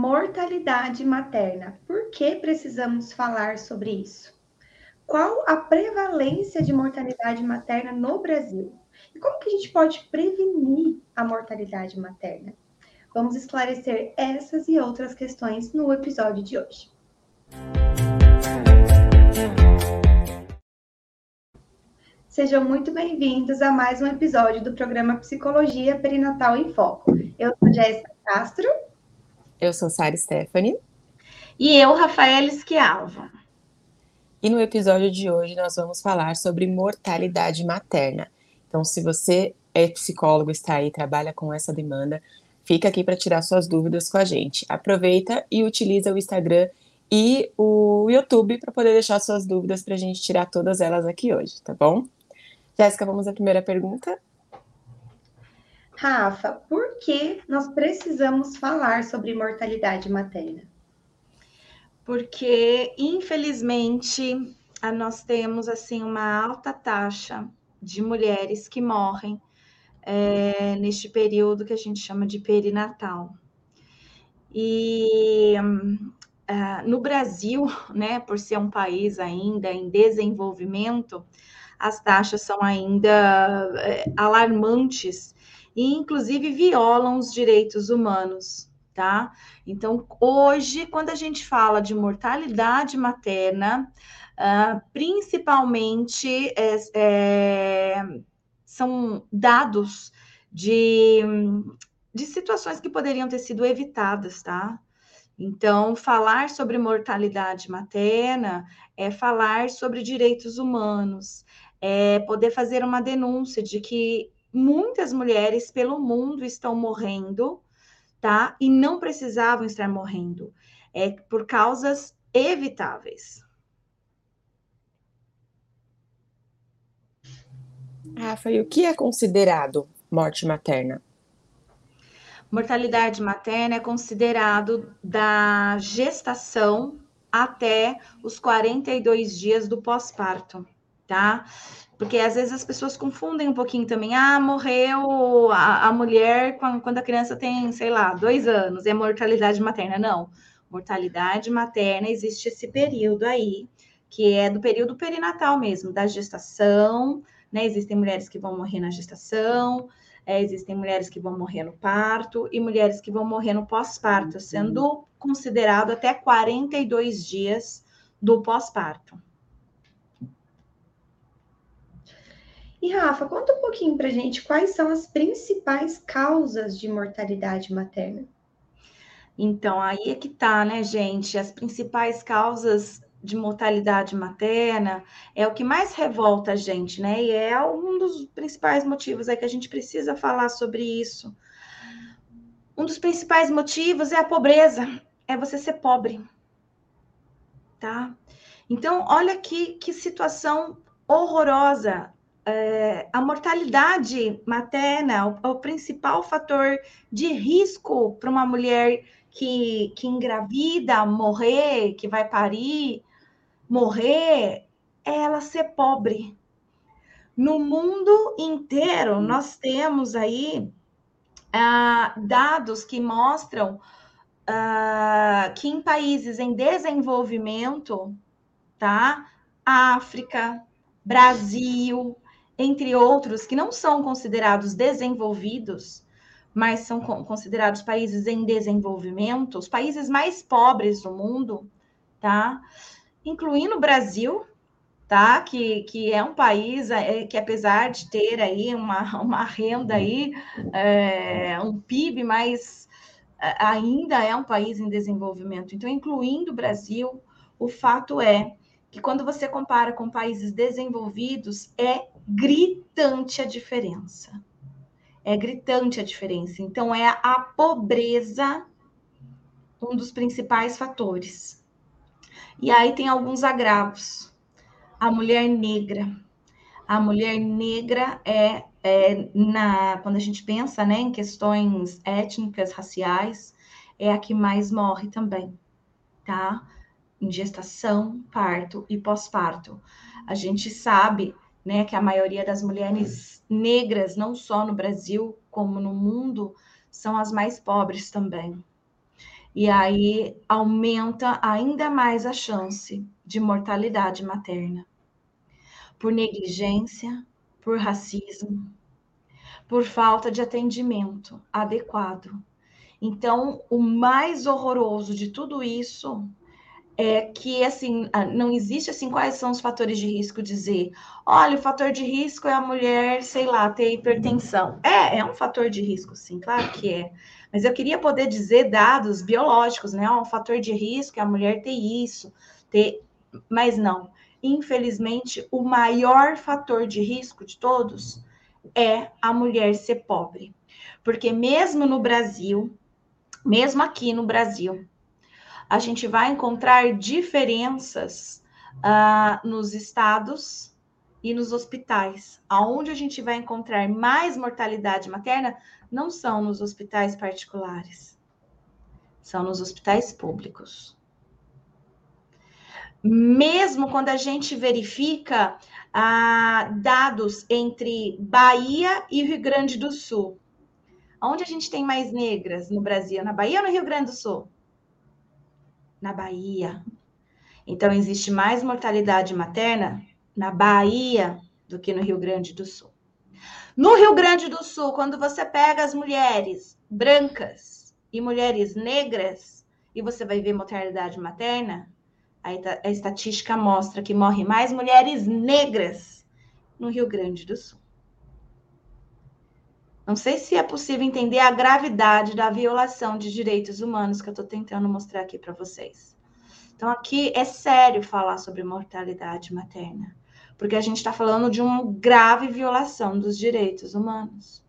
Mortalidade materna. Por que precisamos falar sobre isso? Qual a prevalência de mortalidade materna no Brasil? E como que a gente pode prevenir a mortalidade materna? Vamos esclarecer essas e outras questões no episódio de hoje. Sejam muito bem-vindos a mais um episódio do programa Psicologia Perinatal em Foco. Eu sou Jéssica Castro. Eu sou Sara Stephanie. E eu, Rafael Schiava. E no episódio de hoje nós vamos falar sobre mortalidade materna. Então, se você é psicólogo, está aí, trabalha com essa demanda, fica aqui para tirar suas dúvidas com a gente. Aproveita e utiliza o Instagram e o YouTube para poder deixar suas dúvidas para a gente tirar todas elas aqui hoje, tá bom? Jéssica, vamos à primeira pergunta. Rafa, por que nós precisamos falar sobre mortalidade materna? Porque, infelizmente, nós temos assim uma alta taxa de mulheres que morrem é, neste período que a gente chama de perinatal. E uh, no Brasil, né, por ser um país ainda em desenvolvimento, as taxas são ainda é, alarmantes e, inclusive, violam os direitos humanos, tá? Então, hoje, quando a gente fala de mortalidade materna, uh, principalmente é, é, são dados de, de situações que poderiam ter sido evitadas, tá? Então, falar sobre mortalidade materna é falar sobre direitos humanos, é poder fazer uma denúncia de que muitas mulheres pelo mundo estão morrendo, tá? E não precisavam estar morrendo, é por causas evitáveis. Rafa, e o que é considerado morte materna? Mortalidade materna é considerado da gestação até os 42 dias do pós-parto tá? Porque às vezes as pessoas confundem um pouquinho também. Ah, morreu a, a mulher quando a criança tem, sei lá, dois anos, é mortalidade materna. Não. Mortalidade materna existe esse período aí, que é do período perinatal mesmo, da gestação, né? Existem mulheres que vão morrer na gestação, é, existem mulheres que vão morrer no parto e mulheres que vão morrer no pós-parto, sendo considerado até 42 dias do pós-parto. E Rafa, conta um pouquinho para gente quais são as principais causas de mortalidade materna. Então, aí é que tá, né, gente? As principais causas de mortalidade materna é o que mais revolta a gente, né? E é um dos principais motivos aí que a gente precisa falar sobre isso. Um dos principais motivos é a pobreza, é você ser pobre, tá? Então, olha que, que situação horrorosa é, a mortalidade materna, o, o, principal fator de risco para uma mulher que, que engravida, morrer, que vai parir, morrer, é ela ser pobre. No mundo inteiro, nós temos aí ah, dados que mostram ah, que em países em desenvolvimento, tá? África, Brasil, entre outros que não são considerados desenvolvidos, mas são considerados países em desenvolvimento, os países mais pobres do mundo, tá? Incluindo o Brasil, tá? Que, que é um país é, que, apesar de ter aí uma, uma renda aí, é, um PIB, mas ainda é um país em desenvolvimento. Então, incluindo o Brasil, o fato é que quando você compara com países desenvolvidos, é gritante a diferença. É gritante a diferença. Então, é a pobreza um dos principais fatores. E aí tem alguns agravos. A mulher negra. A mulher negra é, é na, quando a gente pensa né, em questões étnicas, raciais, é a que mais morre também, tá? em gestação, parto e pós-parto. A gente sabe né, que a maioria das mulheres negras, não só no Brasil, como no mundo, são as mais pobres também. E aí aumenta ainda mais a chance de mortalidade materna por negligência, por racismo, por falta de atendimento adequado. Então, o mais horroroso de tudo isso é que assim não existe assim quais são os fatores de risco dizer, olha, o fator de risco é a mulher, sei lá, ter hipertensão. É, é um fator de risco, sim, claro que é. Mas eu queria poder dizer dados biológicos, né? Um fator de risco é a mulher ter isso, ter, mas não. Infelizmente, o maior fator de risco de todos é a mulher ser pobre. Porque mesmo no Brasil, mesmo aqui no Brasil, a gente vai encontrar diferenças uh, nos estados e nos hospitais. Aonde a gente vai encontrar mais mortalidade materna não são nos hospitais particulares, são nos hospitais públicos. Mesmo quando a gente verifica ah, dados entre Bahia e Rio Grande do Sul, onde a gente tem mais negras no Brasil? Na Bahia ou no Rio Grande do Sul? Na Bahia. Então, existe mais mortalidade materna na Bahia do que no Rio Grande do Sul. No Rio Grande do Sul, quando você pega as mulheres brancas e mulheres negras, e você vai ver mortalidade materna, a estatística mostra que morrem mais mulheres negras no Rio Grande do Sul. Não sei se é possível entender a gravidade da violação de direitos humanos que eu estou tentando mostrar aqui para vocês. Então, aqui é sério falar sobre mortalidade materna, porque a gente está falando de uma grave violação dos direitos humanos.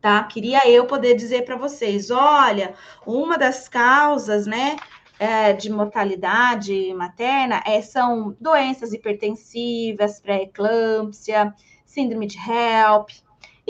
Tá? Queria eu poder dizer para vocês, olha, uma das causas, né, é, de mortalidade materna é, são doenças hipertensivas, pré-eclâmpsia, síndrome de HELP,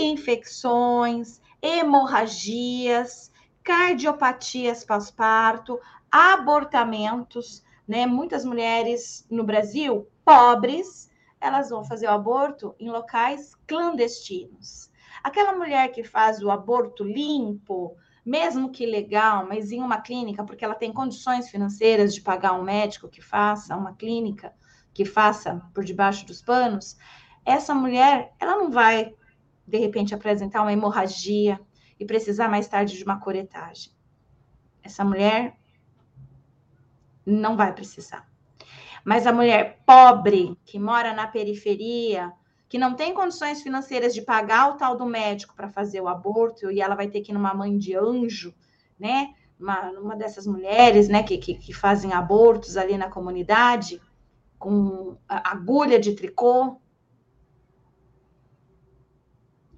infecções, hemorragias, cardiopatias pós-parto, abortamentos, né? Muitas mulheres no Brasil, pobres, elas vão fazer o aborto em locais clandestinos. Aquela mulher que faz o aborto limpo, mesmo que legal, mas em uma clínica, porque ela tem condições financeiras de pagar um médico que faça, uma clínica que faça por debaixo dos panos, essa mulher, ela não vai de repente apresentar uma hemorragia e precisar mais tarde de uma coretagem. Essa mulher não vai precisar. Mas a mulher pobre, que mora na periferia, que não tem condições financeiras de pagar o tal do médico para fazer o aborto, e ela vai ter que ir numa mãe de anjo, né? Uma, uma dessas mulheres, né, que, que, que fazem abortos ali na comunidade, com agulha de tricô,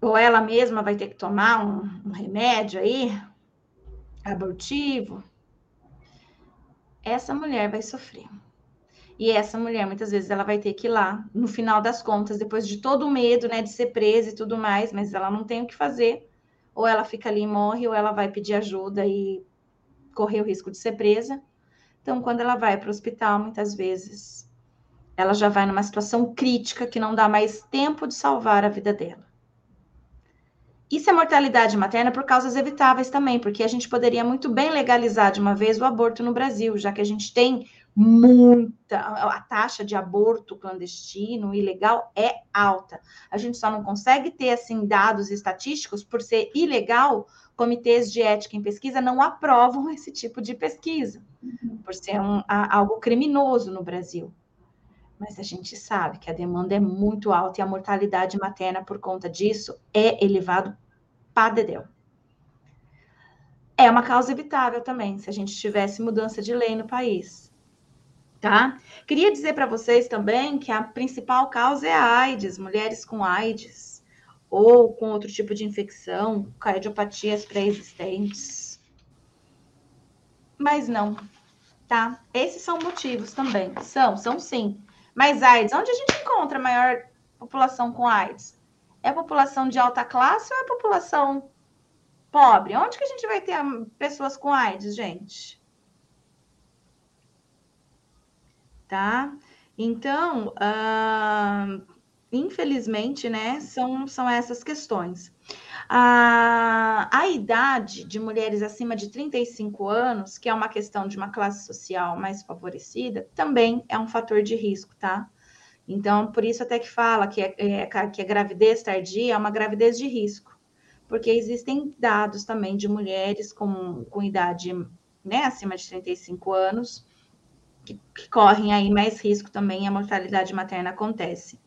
ou ela mesma vai ter que tomar um, um remédio aí, abortivo, essa mulher vai sofrer. E essa mulher, muitas vezes, ela vai ter que ir lá, no final das contas, depois de todo o medo, né, de ser presa e tudo mais, mas ela não tem o que fazer. Ou ela fica ali e morre, ou ela vai pedir ajuda e correr o risco de ser presa. Então, quando ela vai para o hospital, muitas vezes, ela já vai numa situação crítica que não dá mais tempo de salvar a vida dela. Isso é mortalidade materna por causas evitáveis também, porque a gente poderia muito bem legalizar de uma vez o aborto no Brasil, já que a gente tem muita. A taxa de aborto clandestino, ilegal, é alta. A gente só não consegue ter, assim, dados estatísticos por ser ilegal. Comitês de ética em pesquisa não aprovam esse tipo de pesquisa, por ser um, algo criminoso no Brasil mas a gente sabe que a demanda é muito alta e a mortalidade materna por conta disso é elevado padedel. É uma causa evitável também, se a gente tivesse mudança de lei no país. Tá? Queria dizer para vocês também que a principal causa é a AIDS, mulheres com AIDS ou com outro tipo de infecção, cardiopatias pré-existentes. Mas não, tá? Esses são motivos também. São, são sim. Mas AIDS, onde a gente encontra a maior população com AIDS? É a população de alta classe ou é a população pobre? Onde que a gente vai ter pessoas com AIDS, gente? Tá? Então, uh, infelizmente, né, são, são essas questões. A, a idade de mulheres acima de 35 anos, que é uma questão de uma classe social mais favorecida, também é um fator de risco, tá? Então, por isso até que fala que, é, é, que a gravidez tardia é uma gravidez de risco, porque existem dados também de mulheres com, com idade né, acima de 35 anos, que, que correm aí mais risco também, a mortalidade materna acontece.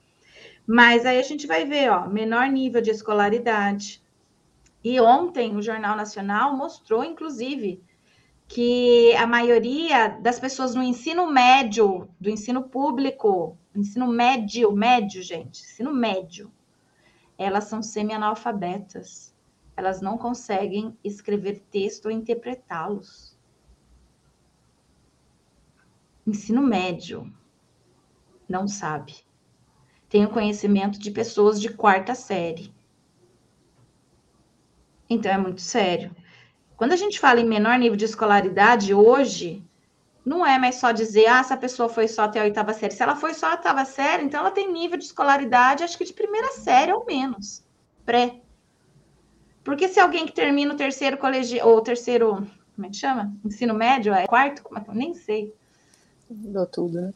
Mas aí a gente vai ver, ó, menor nível de escolaridade. E ontem o Jornal Nacional mostrou, inclusive, que a maioria das pessoas no ensino médio, do ensino público, ensino médio, médio, gente, ensino médio, elas são semi-analfabetas. Elas não conseguem escrever texto ou interpretá-los. Ensino médio não sabe. Tem o conhecimento de pessoas de quarta série. Então é muito sério. Quando a gente fala em menor nível de escolaridade hoje, não é mais só dizer, ah, essa pessoa foi só até a oitava série. Se ela foi só a oitava série, então ela tem nível de escolaridade, acho que de primeira série ou menos, pré. Porque se alguém que termina o terceiro colegial, ou terceiro, como é que chama? Ensino médio, é quarto? Como é que eu nem sei. Mudou tudo, né?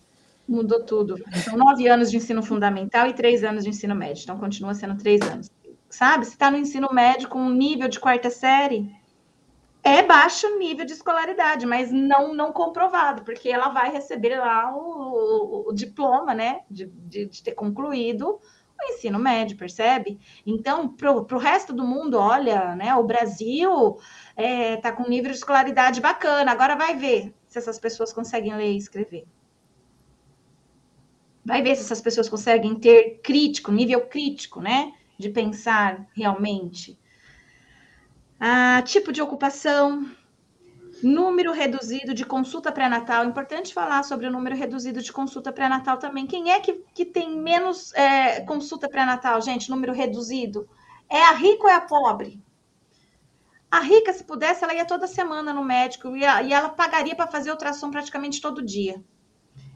Mudou tudo. São nove anos de ensino fundamental e três anos de ensino médio. Então, continua sendo três anos. Sabe? Se está no ensino médio com um nível de quarta série, é baixo nível de escolaridade, mas não não comprovado, porque ela vai receber lá o, o, diploma, né, de, de, de, ter concluído o ensino médio, percebe? Então, para o resto do mundo, olha, né, o Brasil é, tá com nível de escolaridade bacana, agora vai ver se essas pessoas conseguem ler e escrever. Vai ver se essas pessoas conseguem ter crítico, nível crítico, né, de pensar realmente ah, tipo de ocupação, número reduzido de consulta pré-natal. Importante falar sobre o número reduzido de consulta pré-natal também. Quem é que, que tem menos é, consulta pré-natal, gente? Número reduzido. É a rica ou é a pobre? A rica, se pudesse, ela ia toda semana no médico e, e ela pagaria para fazer ultrassom praticamente todo dia.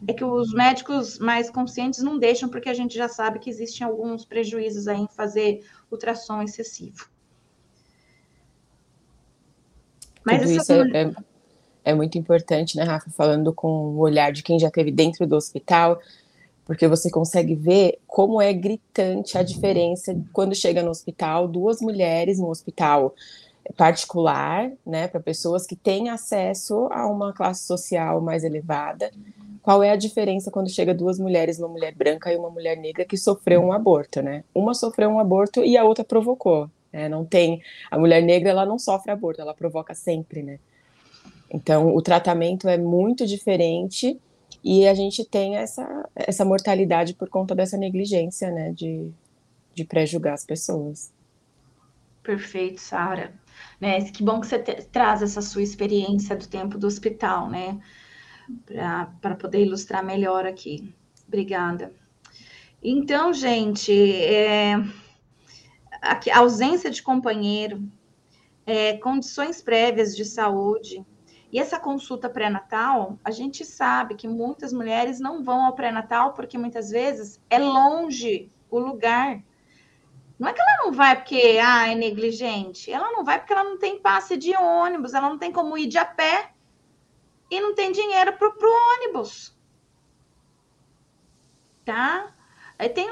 É que os médicos mais conscientes não deixam, porque a gente já sabe que existem alguns prejuízos aí em fazer ultrassom excessivo. Mas Tudo isso é, é, é, muito importante, né, Rafa? Falando com o olhar de quem já esteve dentro do hospital, porque você consegue ver como é gritante a diferença quando chega no hospital, duas mulheres no hospital particular, né, para pessoas que têm acesso a uma classe social mais elevada. Qual é a diferença quando chega duas mulheres, uma mulher branca e uma mulher negra que sofreu um aborto, né? Uma sofreu um aborto e a outra provocou. Né? Não tem a mulher negra, ela não sofre aborto, ela provoca sempre, né? Então o tratamento é muito diferente e a gente tem essa essa mortalidade por conta dessa negligência, né? De de pré-julgar as pessoas. Perfeito, Sara. Né? Que bom que você te, traz essa sua experiência do tempo do hospital, né? Para poder ilustrar melhor aqui. Obrigada. Então, gente, é, a ausência de companheiro, é, condições prévias de saúde. E essa consulta pré-natal, a gente sabe que muitas mulheres não vão ao pré-natal porque muitas vezes é longe o lugar. Não é que ela não vai porque ah, é negligente. Ela não vai porque ela não tem passe de ônibus, ela não tem como ir de a pé e não tem dinheiro para o ônibus. Tá? Aí tem,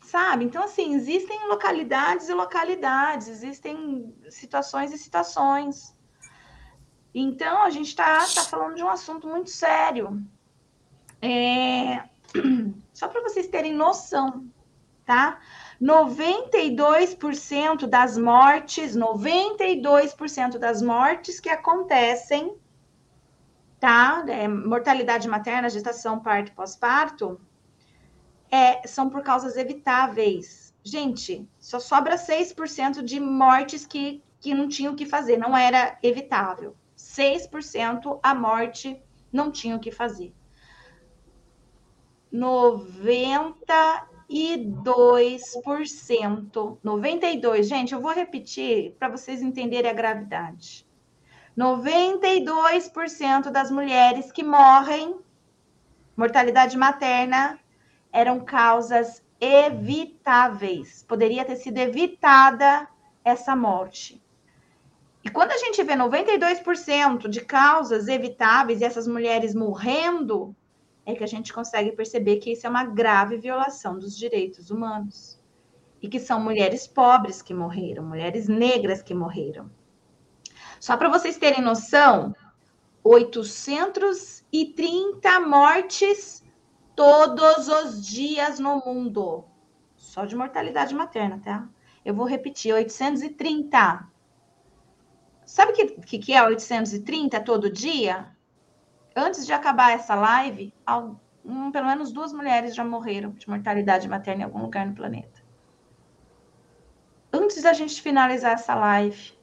sabe? Então, assim, existem localidades e localidades, existem situações e situações. Então, a gente está tá falando de um assunto muito sério. É... Só para vocês terem noção, tá? 92% das mortes, 92% das mortes que acontecem, tá? É, mortalidade materna, gestação, parto, pós-parto, é, são por causas evitáveis. Gente, só sobra 6% de mortes que, que não tinham o que fazer, não era evitável. 6% a morte não tinha o que fazer. 92%, 92, gente, eu vou repetir para vocês entenderem a gravidade. 92% das mulheres que morrem, mortalidade materna, eram causas evitáveis. Poderia ter sido evitada essa morte. E quando a gente vê 92% de causas evitáveis e essas mulheres morrendo, é que a gente consegue perceber que isso é uma grave violação dos direitos humanos. E que são mulheres pobres que morreram, mulheres negras que morreram. Só para vocês terem noção, 830 mortes todos os dias no mundo. Só de mortalidade materna, tá? Eu vou repetir, 830. Sabe o que, que, que é 830 todo dia? Antes de acabar essa live, um, pelo menos duas mulheres já morreram de mortalidade materna em algum lugar no planeta. Antes da gente finalizar essa live,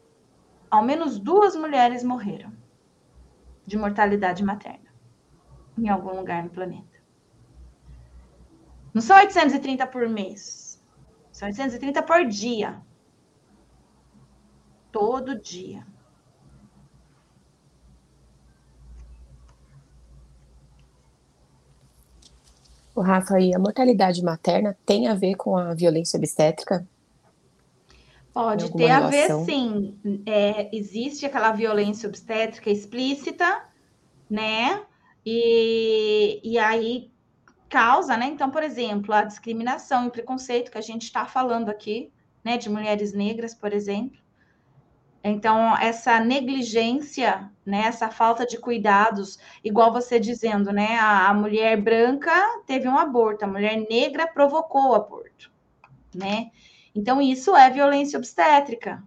ao menos duas mulheres morreram de mortalidade materna em algum lugar no planeta. Não são 830 por mês, são 830 por dia. Todo dia. O Rafa, e a mortalidade materna tem a ver com a violência obstétrica? Pode ter relação? a ver, sim. É, existe aquela violência obstétrica explícita, né? E, e aí causa, né? Então, por exemplo, a discriminação e preconceito que a gente está falando aqui, né? De mulheres negras, por exemplo. Então, essa negligência, né? Essa falta de cuidados, igual você dizendo, né? A, a mulher branca teve um aborto, a mulher negra provocou o aborto, né? Então, isso é violência obstétrica,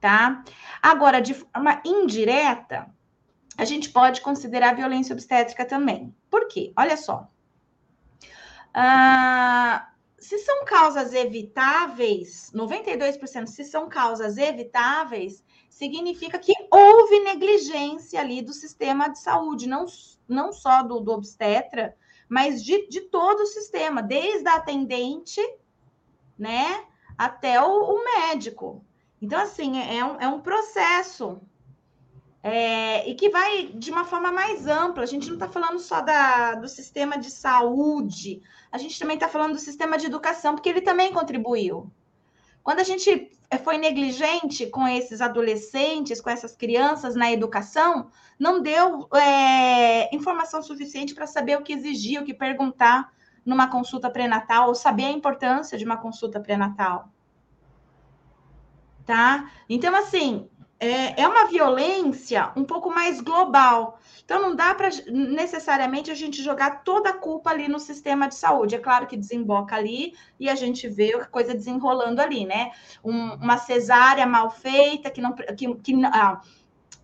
tá? Agora, de forma indireta, a gente pode considerar violência obstétrica também. Por quê? Olha só. Ah, se são causas evitáveis, 92% se são causas evitáveis, significa que houve negligência ali do sistema de saúde, não, não só do, do obstetra, mas de, de todo o sistema, desde a atendente, né, até o, o médico. Então, assim, é, é um, é um processo é, e que vai de uma forma mais ampla. A gente não está falando só da, do sistema de saúde, a gente também está falando do sistema de educação, porque ele também contribuiu. Quando a gente foi negligente com esses adolescentes, com essas crianças na educação, não deu é, informação suficiente para saber o que exigir, o que perguntar numa consulta pré-natal ou saber a importância de uma consulta pré-natal. Tá? Então, assim, é, é uma violência um pouco mais global. Então, não dá para necessariamente a gente jogar toda a culpa ali no sistema de saúde. É claro que desemboca ali e a gente vê a coisa desenrolando ali, né? Um, uma cesárea mal feita, que não. Que, que, ah,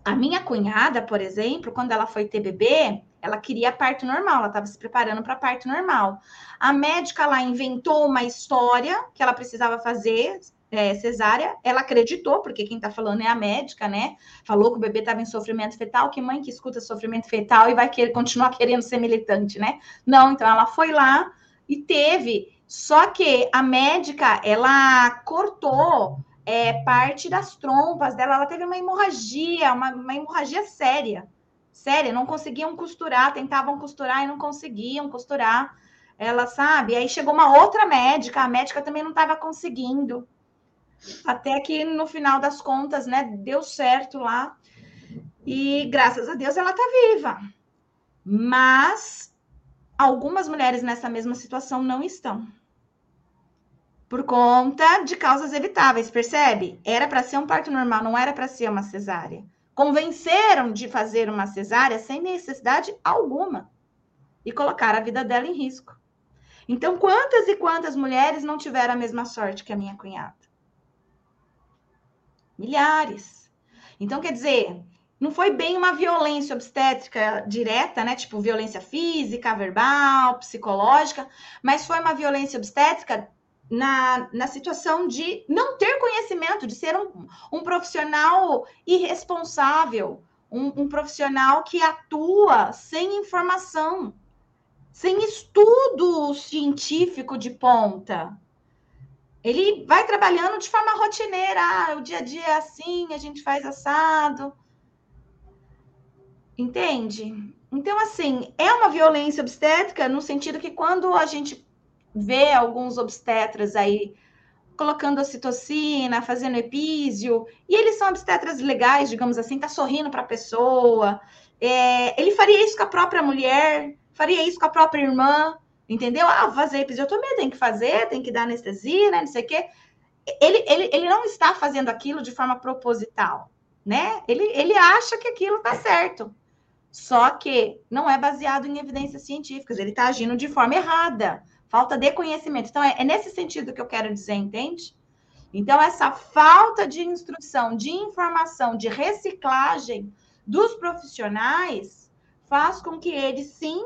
a minha cunhada, por exemplo, quando ela foi ter bebê, ela queria parto normal, ela estava se preparando para parto normal. A médica lá inventou uma história que ela precisava fazer é, cesárea, ela acreditou, porque quem está falando é a médica, né? Falou que o bebê estava em sofrimento fetal, que mãe que escuta sofrimento fetal e vai querer continuar querendo ser militante, né? Não, então ela foi lá e teve. Só que a médica, ela cortou é, parte das trompas dela, ela teve uma hemorragia, uma, uma hemorragia séria séria, não conseguiam costurar, tentavam costurar e não conseguiam costurar. Ela sabe, aí chegou uma outra médica, a médica também não estava conseguindo. Até que no final das contas, né, deu certo lá. E graças a Deus ela está viva. Mas algumas mulheres nessa mesma situação não estão. Por conta de causas evitáveis, percebe? Era para ser um parto normal, não era para ser uma cesárea convenceram de fazer uma cesárea sem necessidade alguma e colocar a vida dela em risco. Então, quantas e quantas mulheres não tiveram a mesma sorte que a minha cunhada? Milhares. Então, quer dizer, não foi bem uma violência obstétrica direta, né? Tipo violência física, verbal, psicológica, mas foi uma violência obstétrica na, na situação de não ter conhecimento, de ser um, um profissional irresponsável, um, um profissional que atua sem informação, sem estudo científico de ponta. Ele vai trabalhando de forma rotineira, ah, o dia a dia é assim, a gente faz assado. Entende? Então, assim, é uma violência obstétrica no sentido que quando a gente vê alguns obstetras aí colocando ocitocina, fazendo epísio, e eles são obstetras legais, digamos assim, tá sorrindo para a pessoa. É, ele faria isso com a própria mulher, faria isso com a própria irmã, entendeu? Ah, vou fazer episiotomia, tem que fazer, tem que dar anestesia, né? Não sei o quê. Ele, ele, ele não está fazendo aquilo de forma proposital, né? Ele, ele acha que aquilo está certo. Só que não é baseado em evidências científicas, ele está agindo de forma errada. Falta de conhecimento. Então, é, é nesse sentido que eu quero dizer, entende? Então, essa falta de instrução, de informação, de reciclagem dos profissionais faz com que eles, sim,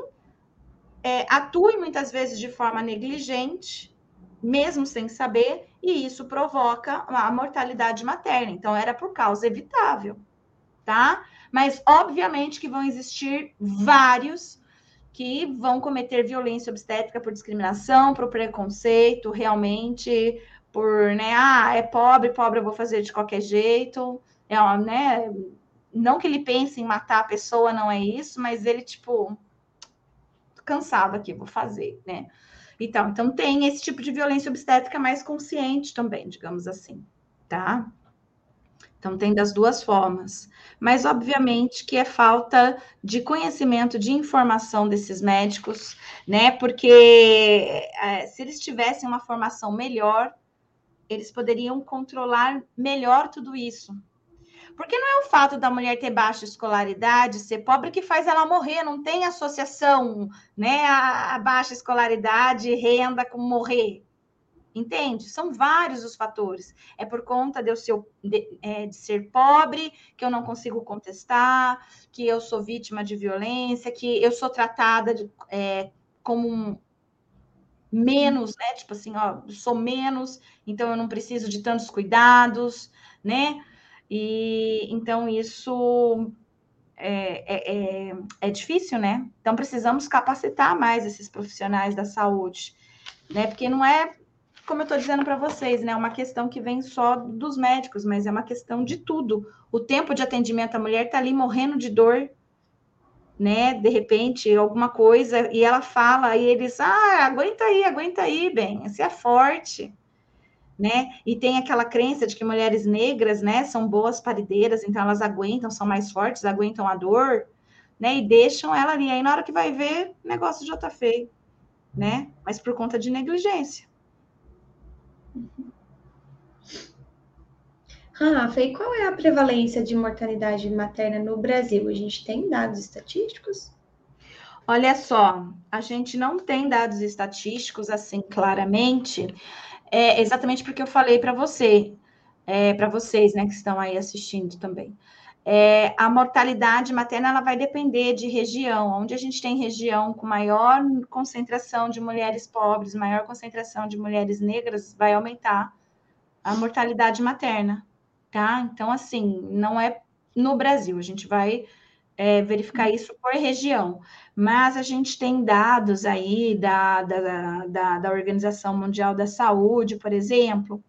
é, atuem muitas vezes de forma negligente, mesmo sem saber, e isso provoca a mortalidade materna. Então, era por causa evitável, tá? Mas, obviamente, que vão existir vários que vão cometer violência obstétrica por discriminação, por preconceito, realmente, por, né, ah, é pobre, pobre eu vou fazer de qualquer jeito, é, né, não que ele pense em matar a pessoa, não é isso, mas ele, tipo, cansado aqui, vou fazer, né? Então, então tem esse tipo de violência obstétrica mais consciente também, digamos assim, tá? Então, tem das duas formas. Mas, obviamente, que é falta de conhecimento, de informação desses médicos, né? Porque é, se eles tivessem uma formação melhor, eles poderiam controlar melhor tudo isso. Porque não é o fato da mulher ter baixa escolaridade, ser pobre, que faz ela morrer, não tem associação, né? A, a baixa escolaridade, renda com morrer. Entende? São vários os fatores. É por conta de eu ser, de, é, de ser pobre, que eu não consigo contestar, que eu sou vítima de violência, que eu sou tratada de, é, como um, menos, né? Tipo assim, ó, sou menos, então eu não preciso de tantos cuidados, né? E então isso é, é, é, é difícil, né? Então precisamos capacitar mais esses profissionais da saúde, né? Porque não é como eu estou dizendo para vocês, né? É uma questão que vem só dos médicos, mas é uma questão de tudo. O tempo de atendimento, a mulher está ali morrendo de dor, né? De repente, alguma coisa, e ela fala, e eles, ah, aguenta aí, aguenta aí, bem, você é forte, né? E tem aquela crença de que mulheres negras, né, são boas parideiras, então elas aguentam, são mais fortes, aguentam a dor, né? E deixam ela ali. Aí na hora que vai ver, o negócio já tá feio, né? Mas por conta de negligência. Rafa, e qual é a prevalência de mortalidade materna no Brasil? A gente tem dados estatísticos? Olha só, a gente não tem dados estatísticos assim claramente, é, exatamente porque eu falei para você, é, para vocês, né, que estão aí assistindo também. É, a mortalidade materna ela vai depender de região. Onde a gente tem região com maior concentração de mulheres pobres, maior concentração de mulheres negras, vai aumentar a mortalidade materna, tá? Então, assim, não é no Brasil, a gente vai é, verificar isso por região, mas a gente tem dados aí da, da, da, da Organização Mundial da Saúde, por exemplo,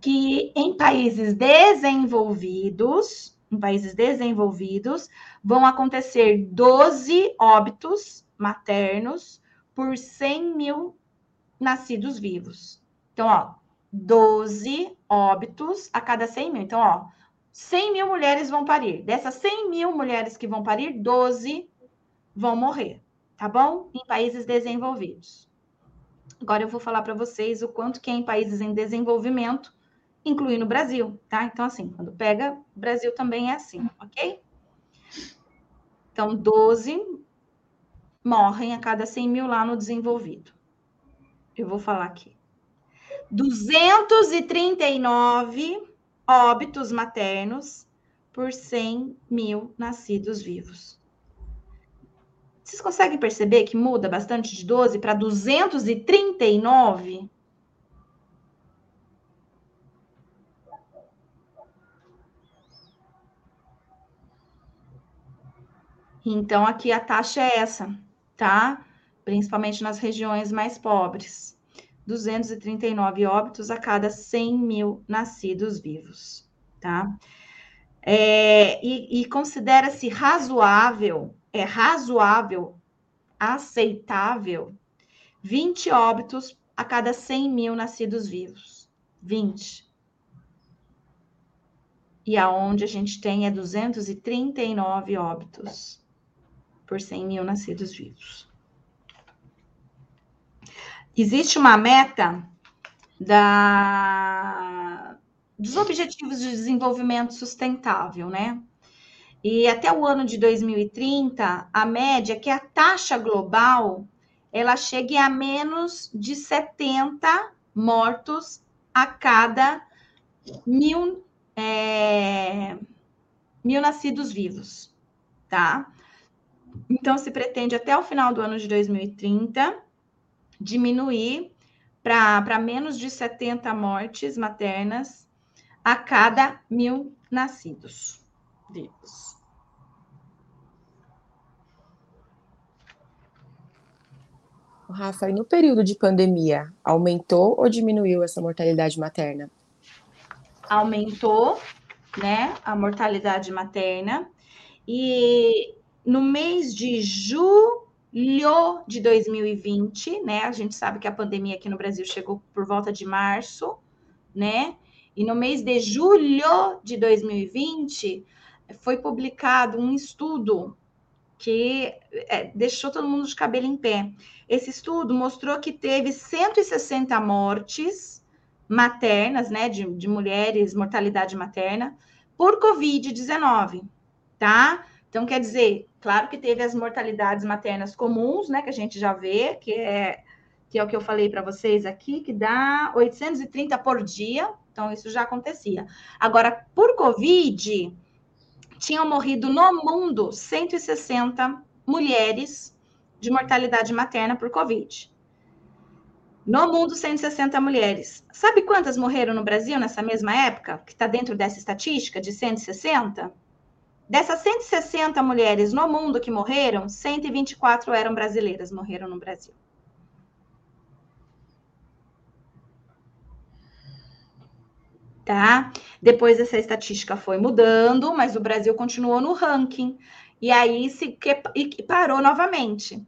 que em países desenvolvidos, em países desenvolvidos, vão acontecer 12 óbitos maternos por 100 mil nascidos vivos. Então, ó, 12 óbitos a cada 100 mil. Então, ó, 100 mil mulheres vão parir. Dessas 100 mil mulheres que vão parir, 12 vão morrer, tá bom? Em países desenvolvidos. Agora eu vou falar para vocês o quanto que é em países em desenvolvimento incluindo o Brasil, tá? Então, assim, quando pega, o Brasil também é assim, ok? Então, 12 morrem a cada 100 mil lá no desenvolvido. Eu vou falar aqui. 239 óbitos maternos por 100 mil nascidos vivos. Vocês conseguem perceber que muda bastante de 12 para 239? Então, aqui a taxa é essa, tá? Principalmente nas regiões mais pobres. 239 óbitos a cada 100 mil nascidos vivos, tá? É, e, e considera-se razoável, é razoável, aceitável, 20 óbitos a cada 100 mil nascidos vivos. 20. E aonde a gente tem é 239 óbitos por 100 mil nascidos vivos. Existe uma meta da, dos Objetivos de Desenvolvimento Sustentável, né? E até o ano de 2030, a média é que a taxa global ela chegue a menos de 70 mortos a cada mil, é, mil nascidos vivos, tá? Então, se pretende até o final do ano de 2030 diminuir para menos de 70 mortes maternas a cada mil nascidos vivos. Rafa, e no período de pandemia, aumentou ou diminuiu essa mortalidade materna? Aumentou, né, a mortalidade materna. E no mês de julho de 2020, né, a gente sabe que a pandemia aqui no Brasil chegou por volta de março, né? E no mês de julho de 2020 foi publicado um estudo que é, deixou todo mundo de cabelo em pé. Esse estudo mostrou que teve 160 mortes maternas, né, de, de mulheres, mortalidade materna, por Covid-19, tá? Então, quer dizer, claro que teve as mortalidades maternas comuns, né, que a gente já vê, que é, que é o que eu falei para vocês aqui, que dá 830 por dia, então isso já acontecia. Agora, por Covid, tinham morrido no mundo 160 mulheres de mortalidade materna por Covid. No mundo, 160 mulheres. Sabe quantas morreram no Brasil nessa mesma época, que está dentro dessa estatística de 160? Dessas 160 mulheres no mundo que morreram, 124 eram brasileiras, morreram no Brasil. Tá? Depois essa estatística foi mudando, mas o Brasil continuou no ranking. E aí se que, e parou novamente.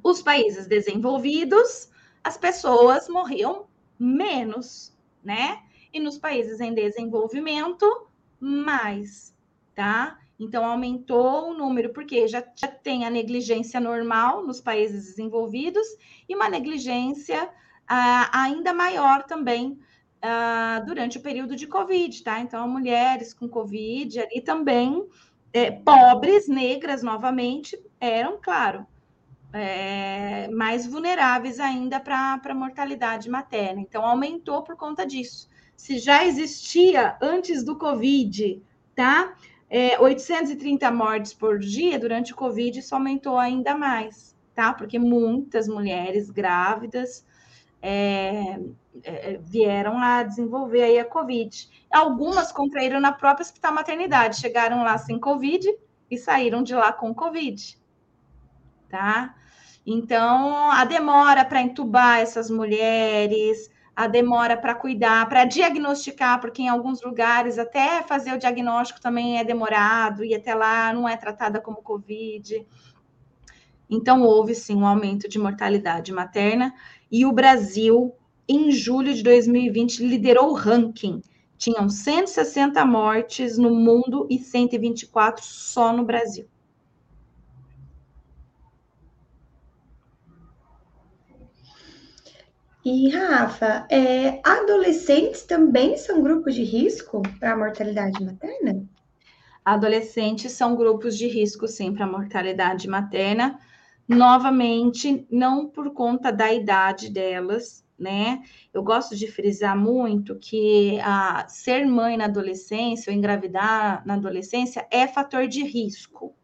Os países desenvolvidos, as pessoas morriam menos, né? E nos países em desenvolvimento, mais, tá? Então, aumentou o número, porque já, já tem a negligência normal nos países desenvolvidos e uma negligência ah, ainda maior também uh, durante o período de Covid, tá? Então, mulheres com Covid ali também, é, pobres, negras novamente, eram, claro, é, mais vulneráveis ainda para a mortalidade materna. Então, aumentou por conta disso. Se já existia antes do Covid, tá? É, 830 mortes por dia durante o Covid, isso aumentou ainda mais, tá? Porque muitas mulheres grávidas é, é, vieram a desenvolver aí a Covid. Algumas contraíram na própria hospital maternidade, chegaram lá sem Covid e saíram de lá com Covid. Tá? Então, a demora para entubar essas mulheres, a demora para cuidar, para diagnosticar, porque em alguns lugares até fazer o diagnóstico também é demorado e até lá não é tratada como Covid. Então, houve sim um aumento de mortalidade materna e o Brasil, em julho de 2020, liderou o ranking. Tinham 160 mortes no mundo e 124 só no Brasil. E, Rafa, é, adolescentes também são grupos de risco para a mortalidade materna? Adolescentes são grupos de risco, sim, para a mortalidade materna novamente, não por conta da idade delas, né? Eu gosto de frisar muito que a ser mãe na adolescência ou engravidar na adolescência é fator de risco,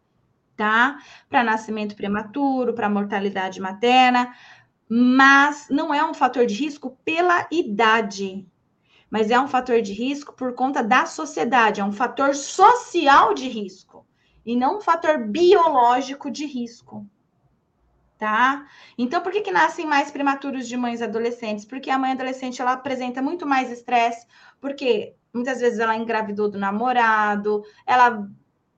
tá? Para nascimento prematuro, para mortalidade materna, mas não é um fator de risco pela idade, mas é um fator de risco por conta da sociedade, é um fator social de risco e não um fator biológico de risco tá? Então, por que, que nascem mais prematuros de mães adolescentes? Porque a mãe adolescente ela apresenta muito mais estresse, porque muitas vezes ela engravidou do namorado, ela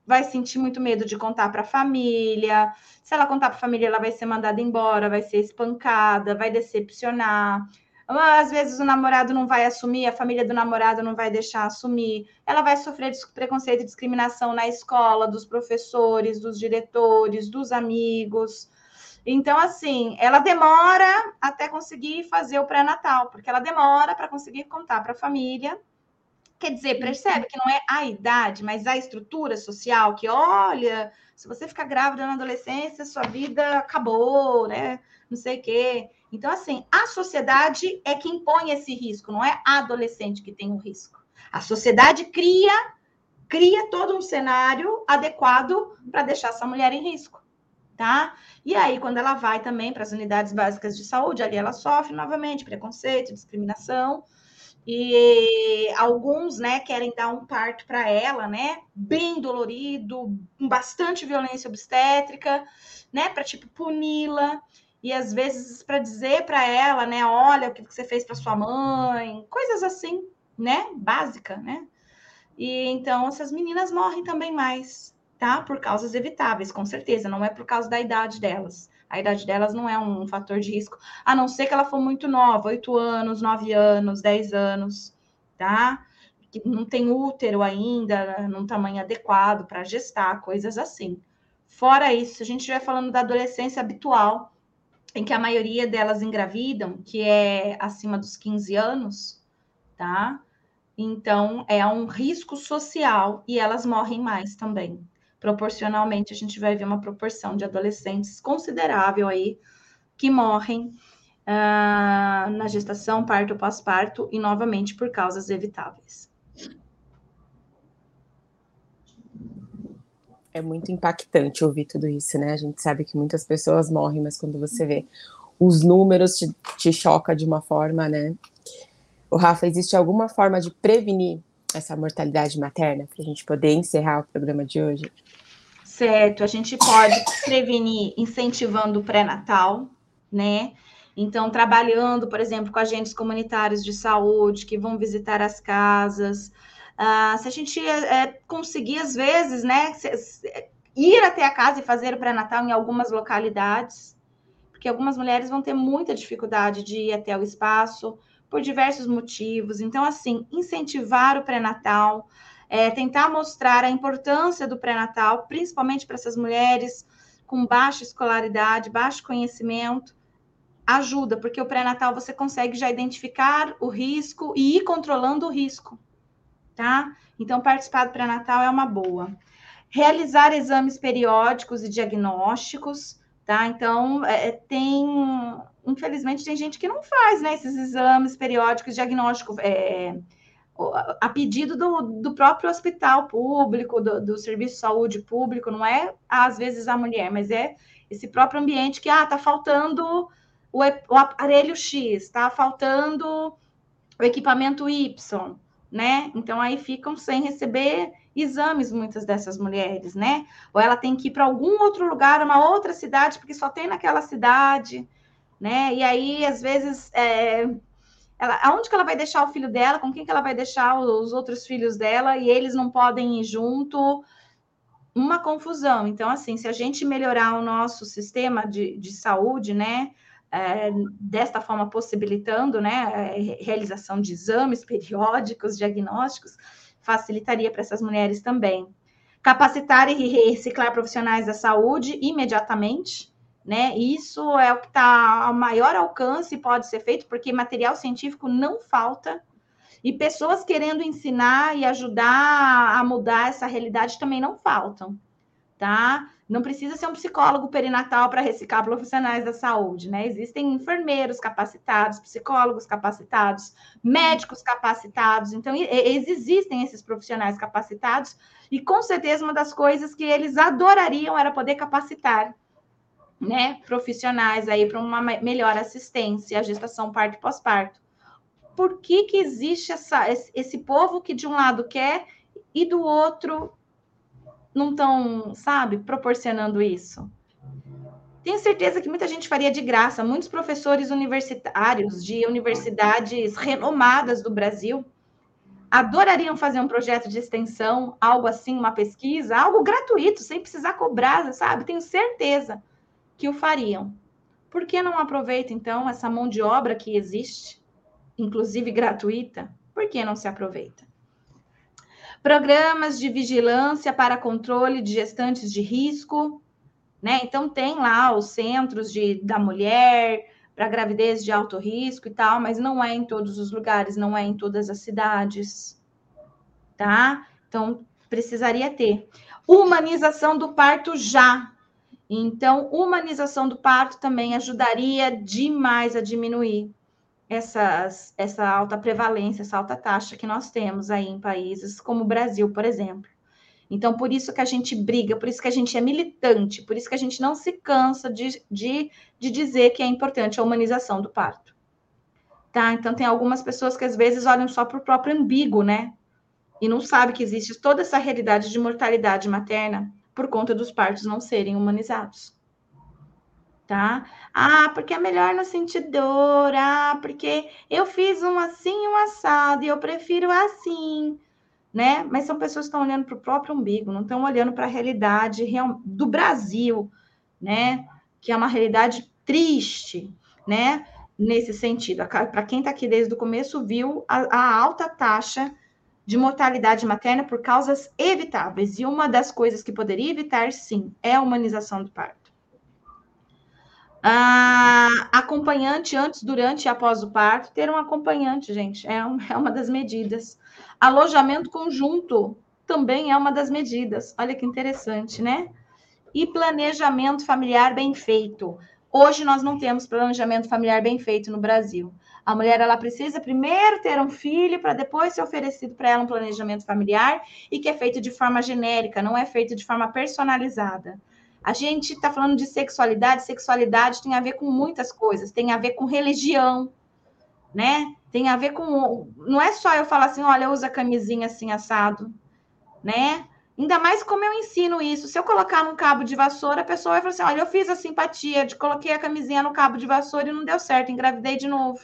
vai sentir muito medo de contar para a família. Se ela contar para a família, ela vai ser mandada embora, vai ser espancada, vai decepcionar. Às vezes o namorado não vai assumir, a família do namorado não vai deixar assumir. Ela vai sofrer preconceito e discriminação na escola, dos professores, dos diretores, dos amigos. Então, assim, ela demora até conseguir fazer o pré-natal, porque ela demora para conseguir contar para a família. Quer dizer, percebe que não é a idade, mas a estrutura social que, olha, se você ficar grávida na adolescência, sua vida acabou, né? Não sei o quê. Então, assim, a sociedade é que impõe esse risco, não é a adolescente que tem o risco. A sociedade cria cria todo um cenário adequado para deixar essa mulher em risco, tá? E aí, quando ela vai também para as unidades básicas de saúde, ali ela sofre novamente preconceito, discriminação, e alguns, né, querem dar um parto para ela, né, bem dolorido, com bastante violência obstétrica, né, para tipo puni-la e às vezes para dizer para ela, né, olha o que você fez para sua mãe, coisas assim, né, básica, né? E então essas meninas morrem também mais, tá? Por causas evitáveis, com certeza, não é por causa da idade delas. A idade delas não é um fator de risco, a não ser que ela for muito nova, 8 anos, 9 anos, 10 anos, tá? Que não tem útero ainda, num tamanho adequado para gestar, coisas assim. Fora isso, a gente estiver falando da adolescência habitual, em que a maioria delas engravidam, que é acima dos 15 anos, tá? Então, é um risco social e elas morrem mais também. Proporcionalmente, a gente vai ver uma proporção de adolescentes considerável aí que morrem uh, na gestação, parto, pós-parto e novamente por causas evitáveis. É muito impactante ouvir tudo isso, né? A gente sabe que muitas pessoas morrem, mas quando você vê os números te, te choca de uma forma, né? O Rafa, existe alguma forma de prevenir essa mortalidade materna para a gente poder encerrar o programa de hoje? Certo, a gente pode prevenir incentivando o pré-natal, né? Então, trabalhando, por exemplo, com agentes comunitários de saúde que vão visitar as casas, Uh, se a gente é, conseguir, às vezes, né, ir até a casa e fazer o pré-natal em algumas localidades, porque algumas mulheres vão ter muita dificuldade de ir até o espaço por diversos motivos. Então, assim, incentivar o pré-natal, é, tentar mostrar a importância do pré-natal, principalmente para essas mulheres com baixa escolaridade, baixo conhecimento, ajuda, porque o pré-natal você consegue já identificar o risco e ir controlando o risco tá? Então, participar do pré-natal é uma boa. Realizar exames periódicos e diagnósticos, tá? Então, é, é tem, infelizmente, tem gente que não faz, né, esses exames periódicos, diagnósticos, é, a pedido do, do próprio hospital público, do, do serviço de saúde público, não é às vezes a mulher, mas é esse próprio ambiente que, ah, tá faltando o, o aparelho X, tá faltando o equipamento Y, né? Então aí ficam sem receber exames muitas dessas mulheres, né? Ou ela tem que ir para algum outro lugar, uma outra cidade, porque só tem naquela cidade, né? E aí às vezes é, ela, aonde que ela vai deixar o filho dela? Com quem que ela vai deixar os outros filhos dela? E eles não podem ir junto? Uma confusão. Então, assim, se a gente melhorar o nosso sistema de, de saúde, né? é, desta forma possibilitando né, a realização de exames periódicos, diagnósticos, facilitaria para essas mulheres também. Capacitar e reciclar profissionais da saúde imediatamente, né? Isso é o que está ao maior alcance pode ser feito, porque material científico não falta, e pessoas querendo ensinar e ajudar a mudar essa realidade também não faltam, tá? Não precisa ser um psicólogo perinatal para reciclar profissionais da saúde, né? Existem enfermeiros capacitados, psicólogos capacitados, médicos capacitados. Então, existem esses profissionais capacitados e com certeza uma das coisas que eles adorariam era poder capacitar, né, profissionais aí para uma melhor assistência à gestação parto e pós-parto. Por que que existe essa, esse povo que de um lado quer e do outro não estão, sabe, proporcionando isso? Tenho certeza que muita gente faria de graça, muitos professores universitários de universidades renomadas do Brasil adorariam fazer um projeto de extensão, algo assim, uma pesquisa, algo gratuito, sem precisar cobrar, sabe? Tenho certeza que o fariam. Por que não aproveita, então, essa mão de obra que existe, inclusive gratuita? Por que não se aproveita? Programas de vigilância para controle de gestantes de risco, né? Então, tem lá os centros de, da mulher, para gravidez de alto risco e tal, mas não é em todos os lugares, não é em todas as cidades, tá? Então, precisaria ter. Humanização do parto já. Então, humanização do parto também ajudaria demais a diminuir essas, essa alta prevalência, essa alta taxa que nós temos aí em países como o Brasil, por exemplo. Então, por isso que a gente briga, por isso que a gente é militante, por isso que a gente não se cansa de, de, de dizer que é importante a humanização do parto. Tá? Então, tem algumas pessoas que às vezes olham só para o próprio umbigo, né? E não sabe que existe toda essa realidade de mortalidade materna por conta dos partos não serem humanizados. Tá? Ah, porque é melhor não sentir dor. Ah, porque eu fiz um assim um assado e eu prefiro assim né? Mas são pessoas que estão olhando para o próprio umbigo, não estão olhando para a realidade real, do Brasil, né? Que é uma realidade triste, né? Nesse sentido, para quem está aqui desde o começo, viu a, a alta taxa de mortalidade materna por causas evitáveis. E uma das coisas que poderia evitar, sim, é a humanização do parto. Ah, acompanhante antes, durante e após o parto. Ter um acompanhante, gente, é, um, é uma das medidas. Alojamento conjunto também é uma das medidas. Olha que interessante, né? E planejamento familiar bem feito. Hoje nós não temos planejamento familiar bem feito no Brasil. A mulher ela precisa primeiro ter um filho para depois ser oferecido para ela um planejamento familiar e que é feito de forma genérica, não é feito de forma personalizada. A gente está falando de sexualidade, sexualidade tem a ver com muitas coisas, tem a ver com religião, né? Tem a ver com. Não é só eu falar assim, olha, usa camisinha assim assado, né? Ainda mais como eu ensino isso. Se eu colocar num cabo de vassoura, a pessoa vai falar assim: olha, eu fiz a simpatia, de coloquei a camisinha no cabo de vassoura e não deu certo, engravidei de novo.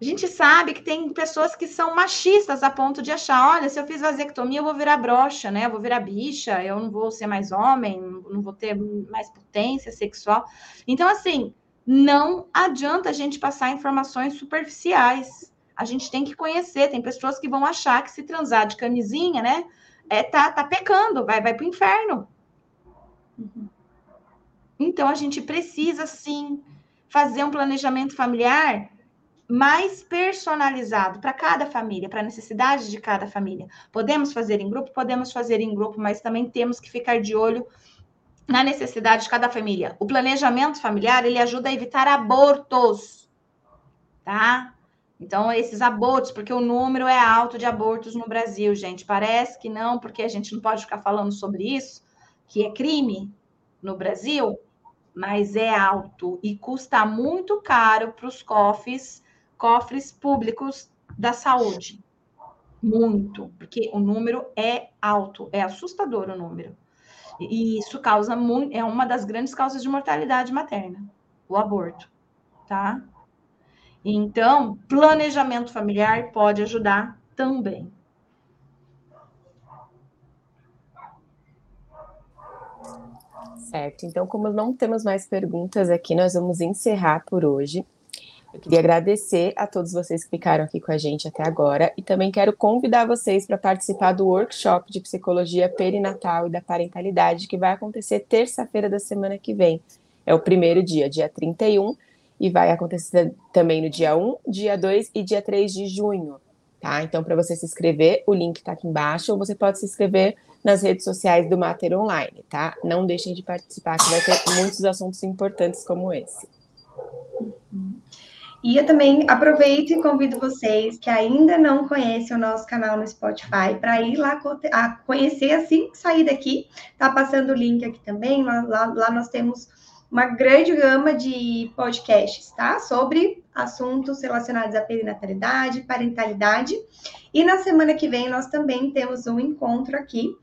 A gente sabe que tem pessoas que são machistas a ponto de achar: olha, se eu fiz vasectomia, eu vou virar broxa, né? Eu vou virar bicha, eu não vou ser mais homem, não vou ter mais potência sexual. Então, assim, não adianta a gente passar informações superficiais. A gente tem que conhecer. Tem pessoas que vão achar que se transar de camisinha, né? É, tá, tá pecando, vai, vai para o inferno. Então a gente precisa sim fazer um planejamento familiar mais personalizado para cada família, para a necessidade de cada família. Podemos fazer em grupo, podemos fazer em grupo, mas também temos que ficar de olho na necessidade de cada família. O planejamento familiar, ele ajuda a evitar abortos, tá? Então, esses abortos, porque o número é alto de abortos no Brasil, gente. Parece que não, porque a gente não pode ficar falando sobre isso, que é crime no Brasil, mas é alto e custa muito caro para os cofres, cofres públicos da saúde. Muito, porque o número é alto, é assustador o número. E isso causa muito, é uma das grandes causas de mortalidade materna, o aborto, tá? Então, planejamento familiar pode ajudar também. Certo. Então, como não temos mais perguntas aqui, nós vamos encerrar por hoje. Eu queria agradecer a todos vocês que ficaram aqui com a gente até agora e também quero convidar vocês para participar do workshop de psicologia perinatal e da parentalidade que vai acontecer terça-feira da semana que vem. É o primeiro dia, dia 31, e vai acontecer também no dia 1, dia 2 e dia 3 de junho. Tá? Então, para você se inscrever, o link está aqui embaixo, ou você pode se inscrever nas redes sociais do Mater Online, tá? Não deixem de participar, que vai ter muitos assuntos importantes como esse. E eu também aproveito e convido vocês que ainda não conhecem o nosso canal no Spotify para ir lá conhecer assim que sair daqui. Tá passando o link aqui também. Lá, lá, lá nós temos uma grande gama de podcasts, tá? Sobre assuntos relacionados à perinatalidade, parentalidade. E na semana que vem nós também temos um encontro aqui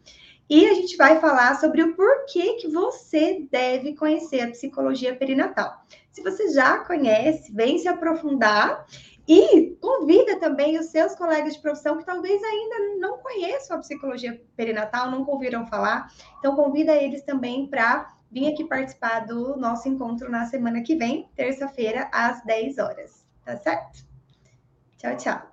e a gente vai falar sobre o porquê que você deve conhecer a psicologia perinatal. Se você já conhece, vem se aprofundar E convida também os seus colegas de profissão que talvez ainda não conheçam a psicologia perinatal, nunca ouviram falar. Então, convida eles também para vir aqui participar do nosso encontro na semana que vem, terça-feira, às 10 horas. Tá certo? Tchau, tchau.